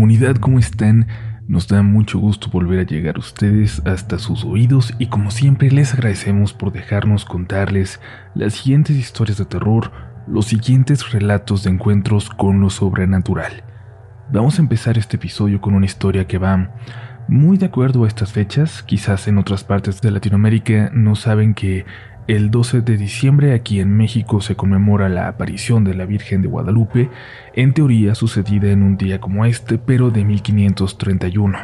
Comunidad, ¿cómo están? Nos da mucho gusto volver a llegar a ustedes hasta sus oídos y como siempre les agradecemos por dejarnos contarles las siguientes historias de terror, los siguientes relatos de encuentros con lo sobrenatural. Vamos a empezar este episodio con una historia que va muy de acuerdo a estas fechas, quizás en otras partes de Latinoamérica no saben que el 12 de diciembre aquí en México se conmemora la aparición de la Virgen de Guadalupe, en teoría sucedida en un día como este, pero de 1531.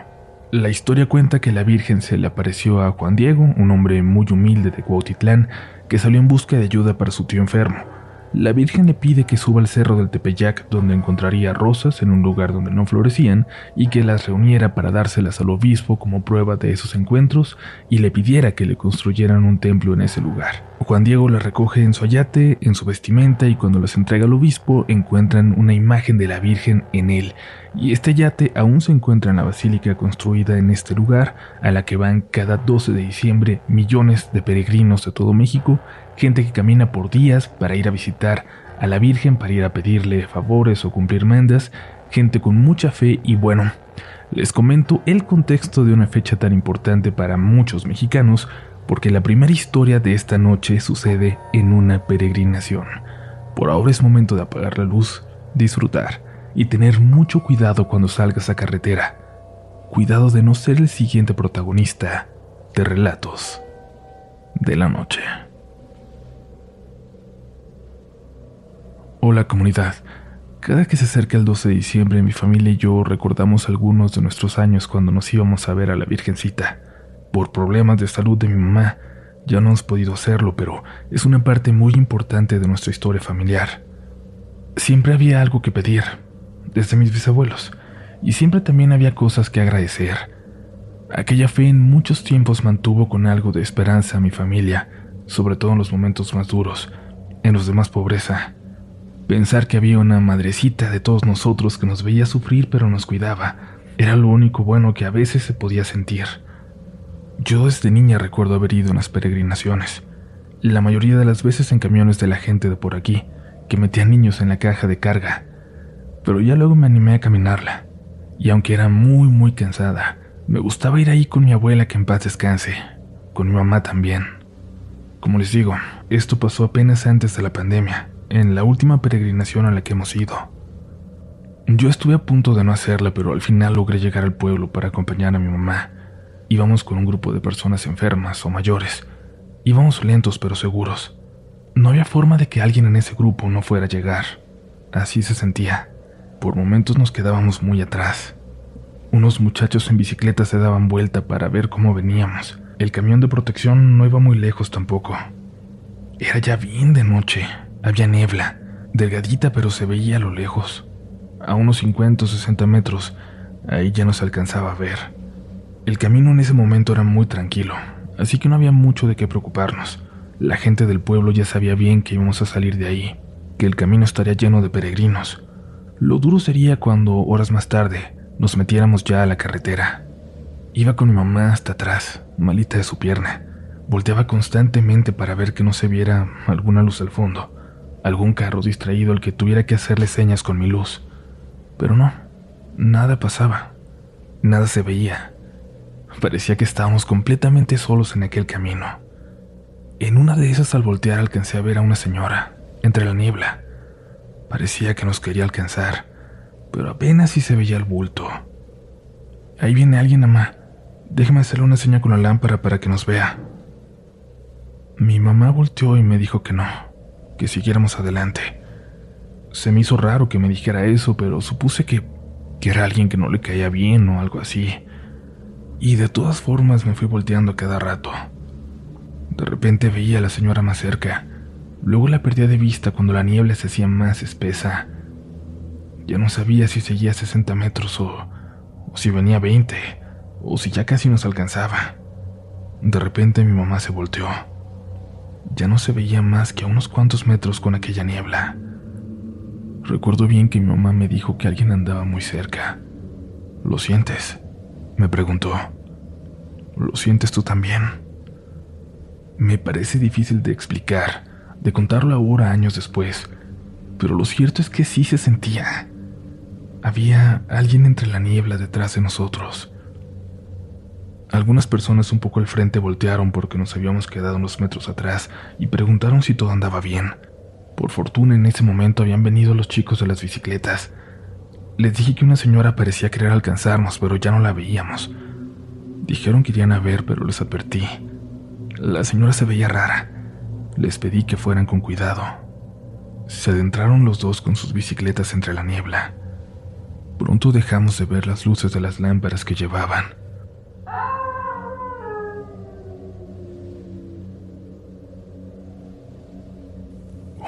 La historia cuenta que la Virgen se le apareció a Juan Diego, un hombre muy humilde de Cuautitlán, que salió en busca de ayuda para su tío enfermo. La Virgen le pide que suba al cerro del Tepeyac donde encontraría rosas en un lugar donde no florecían y que las reuniera para dárselas al obispo como prueba de esos encuentros y le pidiera que le construyeran un templo en ese lugar. Juan Diego las recoge en su ayate, en su vestimenta y cuando las entrega al obispo encuentran una imagen de la Virgen en él. Y este yate aún se encuentra en la basílica construida en este lugar a la que van cada 12 de diciembre millones de peregrinos de todo México gente que camina por días para ir a visitar a la Virgen, para ir a pedirle favores o cumplir mendas, gente con mucha fe y bueno, les comento el contexto de una fecha tan importante para muchos mexicanos, porque la primera historia de esta noche sucede en una peregrinación. Por ahora es momento de apagar la luz, disfrutar y tener mucho cuidado cuando salgas a carretera. Cuidado de no ser el siguiente protagonista de relatos de la noche. Hola comunidad. Cada que se acerca el 12 de diciembre, mi familia y yo recordamos algunos de nuestros años cuando nos íbamos a ver a la Virgencita. Por problemas de salud de mi mamá, ya no hemos podido hacerlo, pero es una parte muy importante de nuestra historia familiar. Siempre había algo que pedir, desde mis bisabuelos, y siempre también había cosas que agradecer. Aquella fe en muchos tiempos mantuvo con algo de esperanza a mi familia, sobre todo en los momentos más duros, en los de más pobreza. Pensar que había una madrecita de todos nosotros que nos veía sufrir pero nos cuidaba era lo único bueno que a veces se podía sentir. Yo desde niña recuerdo haber ido en las peregrinaciones, la mayoría de las veces en camiones de la gente de por aquí, que metían niños en la caja de carga, pero ya luego me animé a caminarla, y aunque era muy muy cansada, me gustaba ir ahí con mi abuela que en paz descanse, con mi mamá también. Como les digo, esto pasó apenas antes de la pandemia, en la última peregrinación a la que hemos ido. Yo estuve a punto de no hacerla, pero al final logré llegar al pueblo para acompañar a mi mamá. Íbamos con un grupo de personas enfermas o mayores. Íbamos lentos pero seguros. No había forma de que alguien en ese grupo no fuera a llegar. Así se sentía. Por momentos nos quedábamos muy atrás. Unos muchachos en bicicleta se daban vuelta para ver cómo veníamos. El camión de protección no iba muy lejos tampoco. Era ya bien de noche, había niebla, delgadita pero se veía a lo lejos. A unos 50 o 60 metros, ahí ya no se alcanzaba a ver. El camino en ese momento era muy tranquilo, así que no había mucho de qué preocuparnos. La gente del pueblo ya sabía bien que íbamos a salir de ahí, que el camino estaría lleno de peregrinos. Lo duro sería cuando, horas más tarde, nos metiéramos ya a la carretera. Iba con mi mamá hasta atrás, malita de su pierna. Volteaba constantemente para ver que no se viera alguna luz al fondo algún carro distraído al que tuviera que hacerle señas con mi luz. Pero no, nada pasaba, nada se veía. Parecía que estábamos completamente solos en aquel camino. En una de esas al voltear alcancé a ver a una señora, entre la niebla. Parecía que nos quería alcanzar, pero apenas si se veía el bulto. Ahí viene alguien, mamá. Déjeme hacerle una seña con la lámpara para que nos vea. Mi mamá volteó y me dijo que no que siguiéramos adelante. Se me hizo raro que me dijera eso, pero supuse que, que era alguien que no le caía bien o algo así. Y de todas formas me fui volteando cada rato. De repente veía a la señora más cerca. Luego la perdía de vista cuando la niebla se hacía más espesa. Ya no sabía si seguía 60 metros o, o si venía 20, o si ya casi nos alcanzaba. De repente mi mamá se volteó. Ya no se veía más que a unos cuantos metros con aquella niebla. Recuerdo bien que mi mamá me dijo que alguien andaba muy cerca. ¿Lo sientes? Me preguntó. ¿Lo sientes tú también? Me parece difícil de explicar, de contarlo ahora años después, pero lo cierto es que sí se sentía. había alguien entre la niebla detrás de nosotros. Algunas personas un poco al frente voltearon porque nos habíamos quedado unos metros atrás y preguntaron si todo andaba bien. Por fortuna en ese momento habían venido los chicos de las bicicletas. Les dije que una señora parecía querer alcanzarnos, pero ya no la veíamos. Dijeron que irían a ver, pero les advertí. La señora se veía rara. Les pedí que fueran con cuidado. Se adentraron los dos con sus bicicletas entre la niebla. Pronto dejamos de ver las luces de las lámparas que llevaban.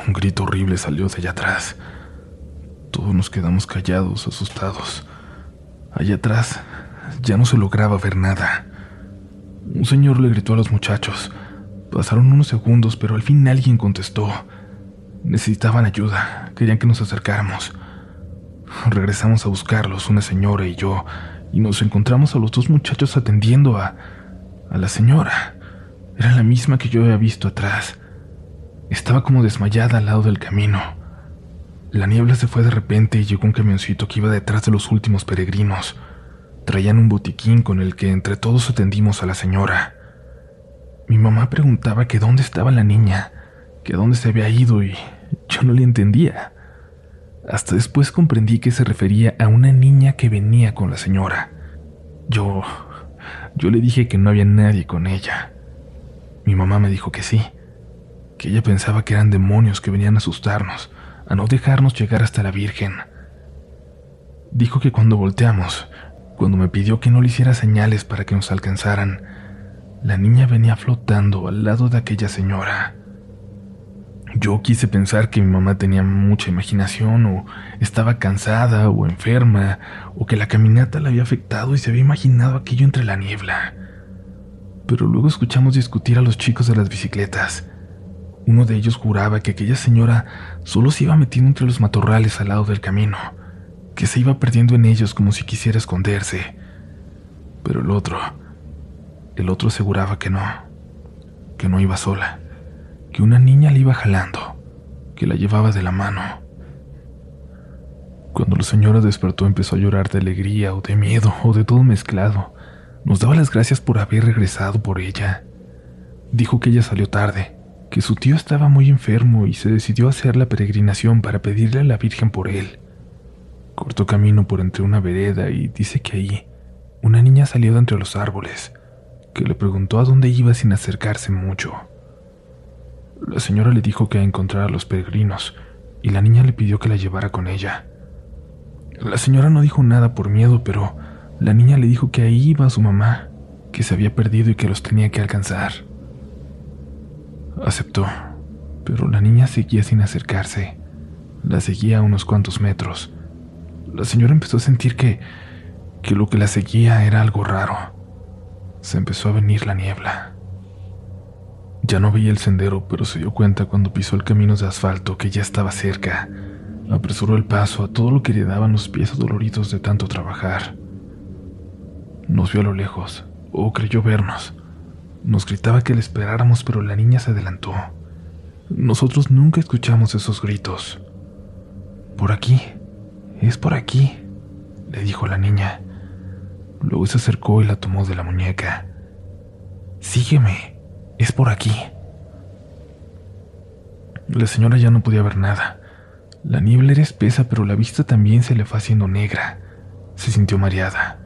Un grito horrible salió de allá atrás. Todos nos quedamos callados, asustados. Allá atrás ya no se lograba ver nada. Un señor le gritó a los muchachos. Pasaron unos segundos, pero al fin alguien contestó. Necesitaban ayuda, querían que nos acercáramos. Regresamos a buscarlos, una señora y yo, y nos encontramos a los dos muchachos atendiendo a... a la señora. Era la misma que yo había visto atrás. Estaba como desmayada al lado del camino. La niebla se fue de repente y llegó un camioncito que iba detrás de los últimos peregrinos. Traían un botiquín con el que entre todos atendimos a la señora. Mi mamá preguntaba que dónde estaba la niña, que dónde se había ido y yo no le entendía. Hasta después comprendí que se refería a una niña que venía con la señora. Yo... yo le dije que no había nadie con ella. Mi mamá me dijo que sí que ella pensaba que eran demonios que venían a asustarnos, a no dejarnos llegar hasta la Virgen. Dijo que cuando volteamos, cuando me pidió que no le hiciera señales para que nos alcanzaran, la niña venía flotando al lado de aquella señora. Yo quise pensar que mi mamá tenía mucha imaginación o estaba cansada o enferma o que la caminata la había afectado y se había imaginado aquello entre la niebla. Pero luego escuchamos discutir a los chicos de las bicicletas uno de ellos juraba que aquella señora solo se iba metiendo entre los matorrales al lado del camino, que se iba perdiendo en ellos como si quisiera esconderse. Pero el otro, el otro aseguraba que no, que no iba sola, que una niña le iba jalando, que la llevaba de la mano. Cuando la señora despertó empezó a llorar de alegría o de miedo o de todo mezclado. Nos daba las gracias por haber regresado por ella. Dijo que ella salió tarde, que su tío estaba muy enfermo y se decidió hacer la peregrinación para pedirle a la Virgen por él. Cortó camino por entre una vereda y dice que ahí una niña salió de entre los árboles, que le preguntó a dónde iba sin acercarse mucho. La señora le dijo que a encontrar a los peregrinos y la niña le pidió que la llevara con ella. La señora no dijo nada por miedo, pero la niña le dijo que ahí iba su mamá, que se había perdido y que los tenía que alcanzar. Aceptó, pero la niña seguía sin acercarse. La seguía a unos cuantos metros. La señora empezó a sentir que, que lo que la seguía era algo raro. Se empezó a venir la niebla. Ya no veía el sendero, pero se dio cuenta cuando pisó el camino de asfalto que ya estaba cerca. Apresuró el paso a todo lo que le daban los pies doloridos de tanto trabajar. Nos vio a lo lejos, o creyó vernos. Nos gritaba que le esperáramos, pero la niña se adelantó. Nosotros nunca escuchamos esos gritos. Por aquí, es por aquí, le dijo la niña. Luego se acercó y la tomó de la muñeca. Sígueme, es por aquí. La señora ya no podía ver nada. La niebla era espesa, pero la vista también se le fue haciendo negra. Se sintió mareada.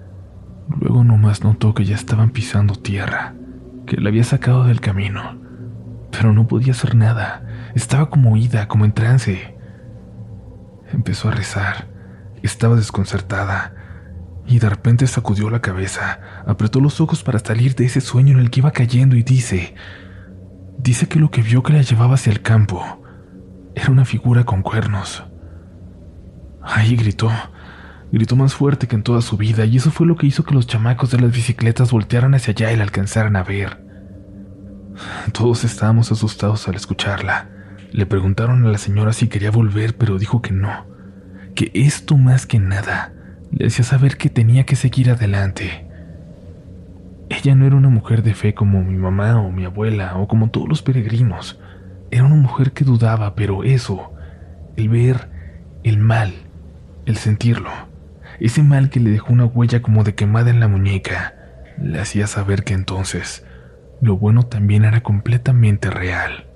Luego nomás notó que ya estaban pisando tierra que la había sacado del camino, pero no podía hacer nada. Estaba como oída, como en trance. Empezó a rezar. Estaba desconcertada y de repente sacudió la cabeza, apretó los ojos para salir de ese sueño en el que iba cayendo y dice, dice que lo que vio que la llevaba hacia el campo era una figura con cuernos. Ahí gritó, Gritó más fuerte que en toda su vida y eso fue lo que hizo que los chamacos de las bicicletas voltearan hacia allá y la alcanzaran a ver. Todos estábamos asustados al escucharla. Le preguntaron a la señora si quería volver, pero dijo que no, que esto más que nada le hacía saber que tenía que seguir adelante. Ella no era una mujer de fe como mi mamá o mi abuela o como todos los peregrinos. Era una mujer que dudaba, pero eso, el ver el mal, el sentirlo, ese mal que le dejó una huella como de quemada en la muñeca, le hacía saber que entonces lo bueno también era completamente real.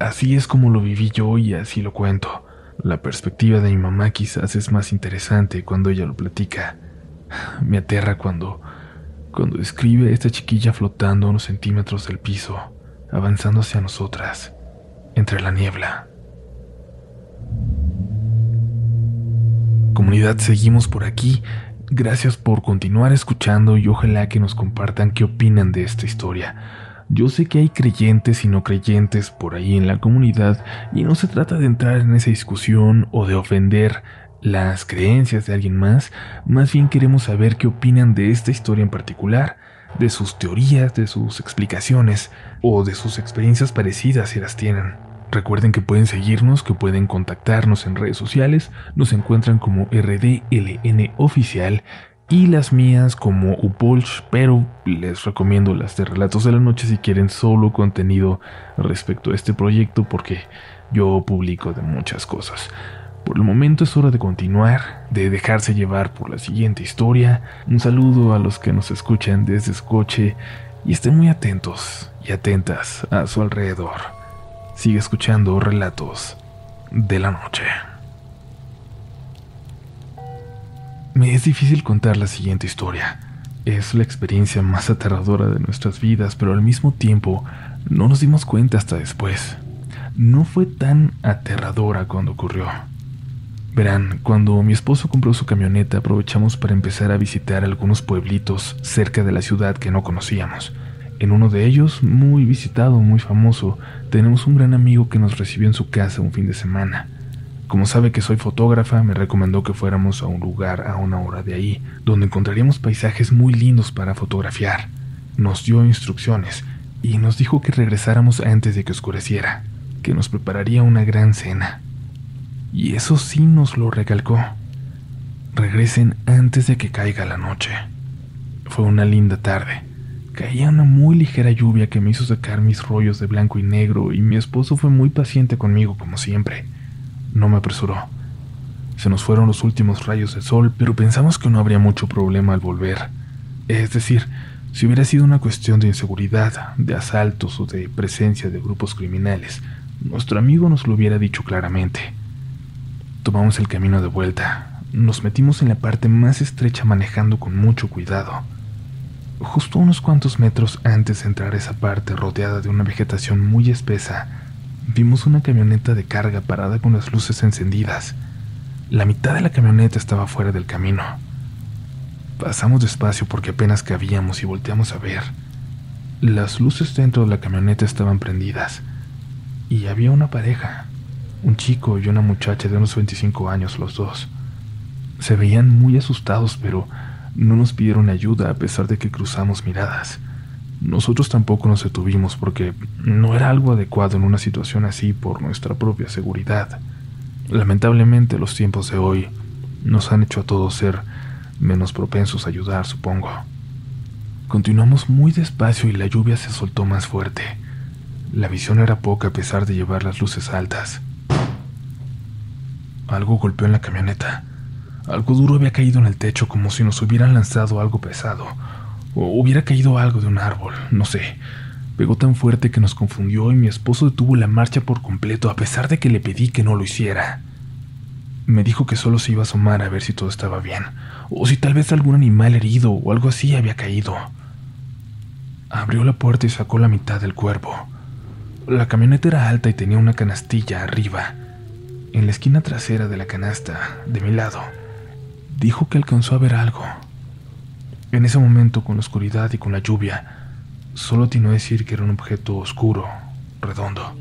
Así es como lo viví yo y así lo cuento. La perspectiva de mi mamá quizás es más interesante cuando ella lo platica. Me aterra cuando, cuando describe a esta chiquilla flotando a unos centímetros del piso, avanzando hacia nosotras, entre la niebla. Comunidad, seguimos por aquí. Gracias por continuar escuchando y ojalá que nos compartan qué opinan de esta historia. Yo sé que hay creyentes y no creyentes por ahí en la comunidad y no se trata de entrar en esa discusión o de ofender las creencias de alguien más, más bien queremos saber qué opinan de esta historia en particular, de sus teorías, de sus explicaciones o de sus experiencias parecidas si las tienen. Recuerden que pueden seguirnos, que pueden contactarnos en redes sociales, nos encuentran como RDLN Oficial y las mías como Upolch, pero les recomiendo las de Relatos de la Noche si quieren solo contenido respecto a este proyecto porque yo publico de muchas cosas. Por el momento es hora de continuar, de dejarse llevar por la siguiente historia. Un saludo a los que nos escuchan desde Escoche y estén muy atentos y atentas a su alrededor. Sigue escuchando Relatos de la Noche. Me es difícil contar la siguiente historia. Es la experiencia más aterradora de nuestras vidas, pero al mismo tiempo no nos dimos cuenta hasta después. No fue tan aterradora cuando ocurrió. Verán, cuando mi esposo compró su camioneta aprovechamos para empezar a visitar algunos pueblitos cerca de la ciudad que no conocíamos. En uno de ellos, muy visitado, muy famoso, tenemos un gran amigo que nos recibió en su casa un fin de semana. Como sabe que soy fotógrafa, me recomendó que fuéramos a un lugar a una hora de ahí, donde encontraríamos paisajes muy lindos para fotografiar. Nos dio instrucciones y nos dijo que regresáramos antes de que oscureciera, que nos prepararía una gran cena. Y eso sí nos lo recalcó. Regresen antes de que caiga la noche. Fue una linda tarde. Caía una muy ligera lluvia que me hizo sacar mis rollos de blanco y negro y mi esposo fue muy paciente conmigo como siempre. No me apresuró. Se nos fueron los últimos rayos de sol, pero pensamos que no habría mucho problema al volver. Es decir, si hubiera sido una cuestión de inseguridad, de asaltos o de presencia de grupos criminales, nuestro amigo nos lo hubiera dicho claramente. Tomamos el camino de vuelta. Nos metimos en la parte más estrecha manejando con mucho cuidado. Justo unos cuantos metros antes de entrar a esa parte rodeada de una vegetación muy espesa, vimos una camioneta de carga parada con las luces encendidas. La mitad de la camioneta estaba fuera del camino. Pasamos despacio porque apenas cabíamos y volteamos a ver. Las luces dentro de la camioneta estaban prendidas y había una pareja, un chico y una muchacha de unos 25 años los dos. Se veían muy asustados, pero no nos pidieron ayuda a pesar de que cruzamos miradas. Nosotros tampoco nos detuvimos porque no era algo adecuado en una situación así por nuestra propia seguridad. Lamentablemente los tiempos de hoy nos han hecho a todos ser menos propensos a ayudar, supongo. Continuamos muy despacio y la lluvia se soltó más fuerte. La visión era poca a pesar de llevar las luces altas. Algo golpeó en la camioneta. Algo duro había caído en el techo como si nos hubieran lanzado algo pesado o hubiera caído algo de un árbol, no sé. Pegó tan fuerte que nos confundió y mi esposo detuvo la marcha por completo a pesar de que le pedí que no lo hiciera. Me dijo que solo se iba a asomar a ver si todo estaba bien, o si tal vez algún animal herido o algo así había caído. Abrió la puerta y sacó la mitad del cuerpo. La camioneta era alta y tenía una canastilla arriba. En la esquina trasera de la canasta, de mi lado, dijo que alcanzó a ver algo. En ese momento, con la oscuridad y con la lluvia, solo a decir que era un objeto oscuro, redondo.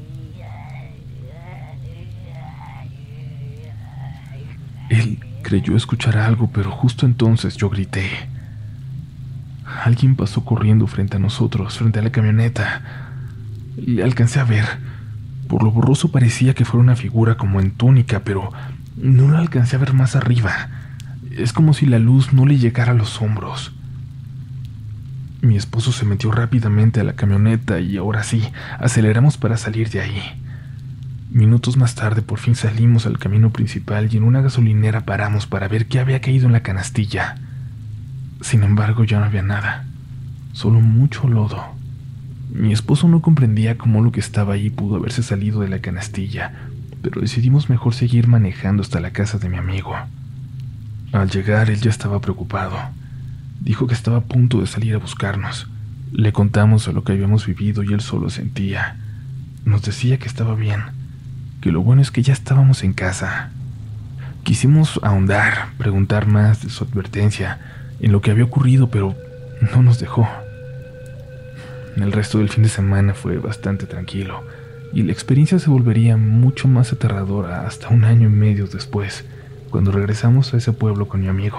Él creyó escuchar algo, pero justo entonces yo grité. Alguien pasó corriendo frente a nosotros, frente a la camioneta. Le alcancé a ver. Por lo borroso parecía que fuera una figura como en túnica, pero no la alcancé a ver más arriba. Es como si la luz no le llegara a los hombros. Mi esposo se metió rápidamente a la camioneta y ahora sí, aceleramos para salir de ahí. Minutos más tarde por fin salimos al camino principal y en una gasolinera paramos para ver qué había caído en la canastilla. Sin embargo, ya no había nada, solo mucho lodo. Mi esposo no comprendía cómo lo que estaba ahí pudo haberse salido de la canastilla, pero decidimos mejor seguir manejando hasta la casa de mi amigo. Al llegar, él ya estaba preocupado. Dijo que estaba a punto de salir a buscarnos. Le contamos lo que habíamos vivido y él solo sentía. Nos decía que estaba bien, que lo bueno es que ya estábamos en casa. Quisimos ahondar, preguntar más de su advertencia, en lo que había ocurrido, pero no nos dejó. El resto del fin de semana fue bastante tranquilo, y la experiencia se volvería mucho más aterradora hasta un año y medio después, cuando regresamos a ese pueblo con mi amigo.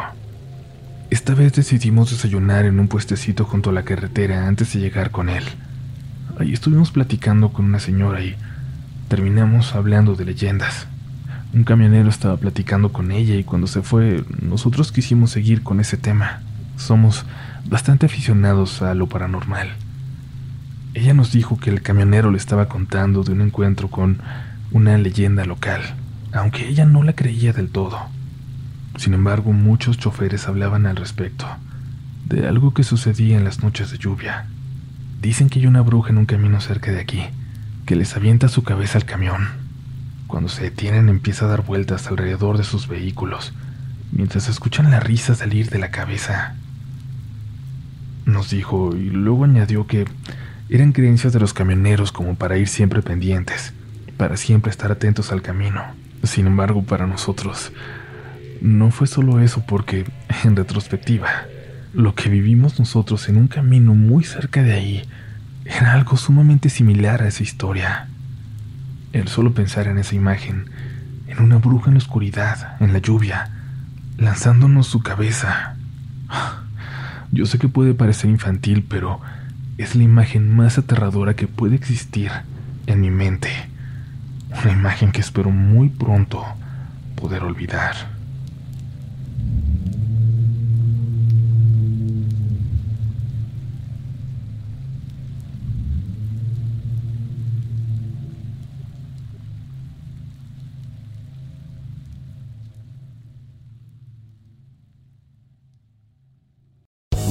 Esta vez decidimos desayunar en un puestecito junto a la carretera antes de llegar con él. Ahí estuvimos platicando con una señora y terminamos hablando de leyendas. Un camionero estaba platicando con ella y cuando se fue, nosotros quisimos seguir con ese tema. Somos bastante aficionados a lo paranormal. Ella nos dijo que el camionero le estaba contando de un encuentro con una leyenda local, aunque ella no la creía del todo. Sin embargo, muchos choferes hablaban al respecto, de algo que sucedía en las noches de lluvia. Dicen que hay una bruja en un camino cerca de aquí, que les avienta su cabeza al camión cuando se detienen empieza a dar vueltas alrededor de sus vehículos, mientras escuchan la risa salir de la cabeza. Nos dijo y luego añadió que eran creencias de los camioneros como para ir siempre pendientes, para siempre estar atentos al camino. Sin embargo, para nosotros, no fue solo eso porque, en retrospectiva, lo que vivimos nosotros en un camino muy cerca de ahí era algo sumamente similar a esa historia. El solo pensar en esa imagen, en una bruja en la oscuridad, en la lluvia, lanzándonos su cabeza. Yo sé que puede parecer infantil, pero es la imagen más aterradora que puede existir en mi mente. Una imagen que espero muy pronto poder olvidar.